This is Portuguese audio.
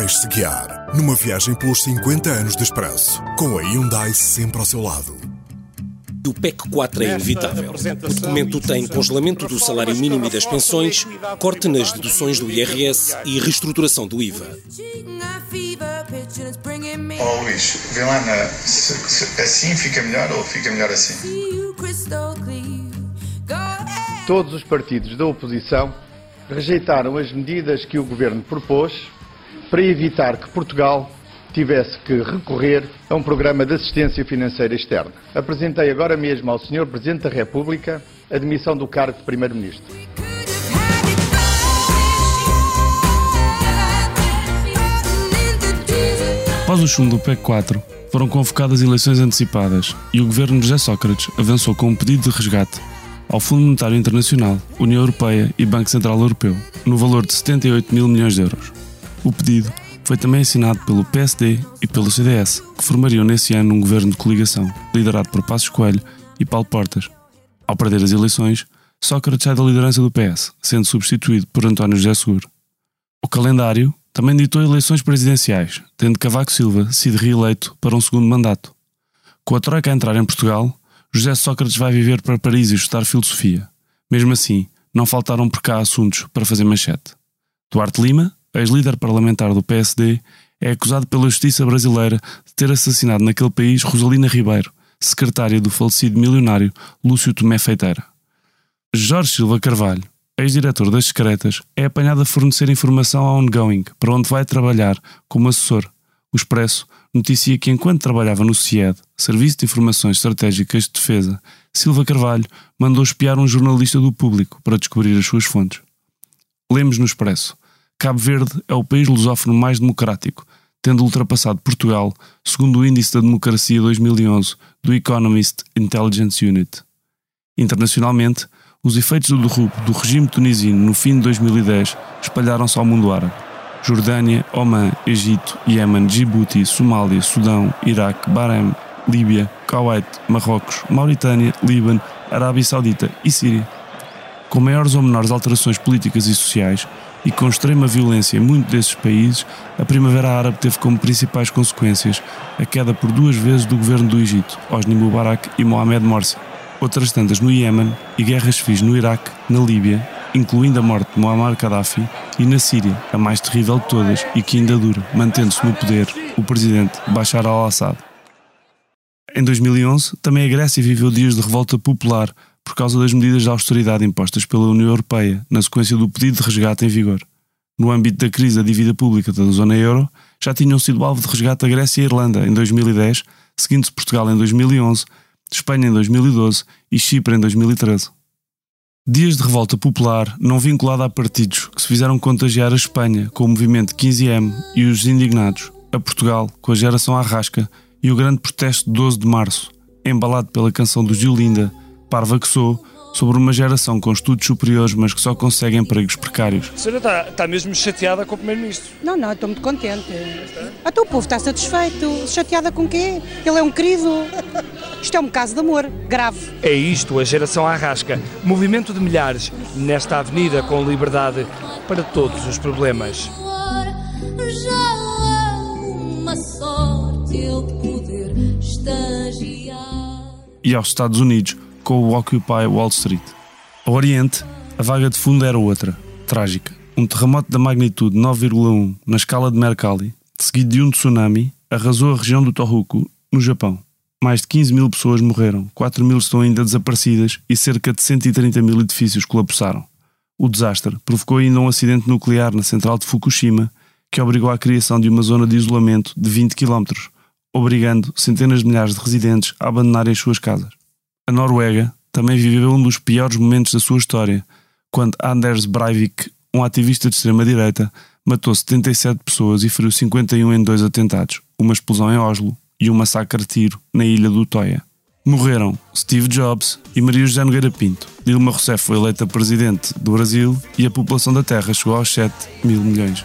Deixe-se guiar numa viagem pelos 50 anos de expresso, com a Hyundai sempre ao seu lado. O PEC 4 é inevitável. O documento tem congelamento do salário mínimo e das pensões, corte nas deduções do IRS e reestruturação do IVA. Oh Luís, vê lá na, se, se, assim fica melhor ou fica melhor assim? Todos os partidos da oposição rejeitaram as medidas que o governo propôs para evitar que Portugal tivesse que recorrer a um programa de assistência financeira externa. Apresentei agora mesmo ao Sr. Presidente da República a demissão do cargo de Primeiro-Ministro. Após o chumbo do PEC 4, foram convocadas eleições antecipadas e o governo de José Sócrates avançou com um pedido de resgate ao Fundo Monetário Internacional, União Europeia e Banco Central Europeu, no valor de 78 mil milhões de euros. O pedido foi também assinado pelo PSD e pelo CDS, que formariam nesse ano um governo de coligação, liderado por Passos Coelho e Paulo Portas. Ao perder as eleições, Sócrates sai da liderança do PS, sendo substituído por António José Seguro. O calendário também ditou eleições presidenciais, tendo Cavaco Silva sido reeleito para um segundo mandato. Com a Troika a entrar em Portugal, José Sócrates vai viver para Paris e estudar filosofia. Mesmo assim, não faltaram por cá assuntos para fazer manchete. Duarte Lima, ex-líder parlamentar do PSD, é acusado pela justiça brasileira de ter assassinado naquele país Rosalina Ribeiro, secretária do falecido milionário Lúcio Tomé Feiteira. Jorge Silva Carvalho, ex-diretor das secretas, é apanhado a fornecer informação ao ongoing, para onde vai trabalhar como assessor. O Expresso noticia que enquanto trabalhava no CIED, Serviço de Informações Estratégicas de Defesa, Silva Carvalho mandou espiar um jornalista do público para descobrir as suas fontes. Lemos no Expresso. Cabo Verde é o país lusófono mais democrático, tendo ultrapassado Portugal, segundo o Índice da Democracia 2011 do Economist Intelligence Unit. Internacionalmente, os efeitos do derrubo do regime tunisino no fim de 2010 espalharam-se ao mundo árabe. Jordânia, Oman, Egito, Iémen, Djibouti, Somália, Sudão, Iraque, Bahrein, Líbia, Kuwait, Marrocos, Mauritânia, Líbano, Arábia Saudita e Síria. Com maiores ou menores alterações políticas e sociais, e com extrema violência em muitos desses países, a Primavera Árabe teve como principais consequências a queda por duas vezes do governo do Egito, Osni Mubarak e Mohamed Morsi, outras tantas no Iémen e guerras civis no Iraque, na Líbia, incluindo a morte de Muammar Gaddafi, e na Síria, a mais terrível de todas e que ainda dura, mantendo-se no poder o presidente Bashar al-Assad. Em 2011, também a Grécia viveu dias de revolta popular por causa das medidas de austeridade impostas pela União Europeia na sequência do pedido de resgate em vigor. No âmbito da crise da dívida pública da zona euro, já tinham sido alvo de resgate a Grécia e a Irlanda em 2010, seguindo-se Portugal em 2011, Espanha em 2012 e Chipre em 2013. Dias de revolta popular não vinculada a partidos que se fizeram contagiar a Espanha com o movimento 15M e os indignados, a Portugal com a geração Arrasca e o grande protesto de 12 de março, embalado pela canção do Gil Linda, Parva que sou, sobre uma geração com estudos superiores, mas que só consegue empregos precários. A senhora está, está mesmo chateada com o Primeiro-Ministro? Não, não, estou muito contente. Até o povo está satisfeito. Chateada com quê? Ele é um querido. Isto é um caso de amor, grave. É isto, a geração Arrasca. Movimento de milhares nesta avenida com liberdade para todos os problemas. Já é uma sorte eu poder estagiar. E aos Estados Unidos, com o Occupy Wall Street. Ao Oriente, a vaga de fundo era outra, trágica. Um terremoto da magnitude 9,1 na escala de Mercalli, seguido de um tsunami, arrasou a região do Tohoku, no Japão. Mais de 15 mil pessoas morreram, 4 mil estão ainda desaparecidas e cerca de 130 mil edifícios colapsaram. O desastre provocou ainda um acidente nuclear na central de Fukushima, que obrigou à criação de uma zona de isolamento de 20 km, obrigando centenas de milhares de residentes a abandonarem as suas casas. A Noruega também viveu um dos piores momentos da sua história, quando Anders Breivik, um ativista de extrema-direita, matou 77 pessoas e feriu 51 em dois atentados, uma explosão em Oslo e um massacre a tiro na ilha do Toia. Morreram Steve Jobs e Maria José Nogueira Pinto. Dilma Rousseff foi eleita presidente do Brasil e a população da Terra chegou aos 7 mil milhões.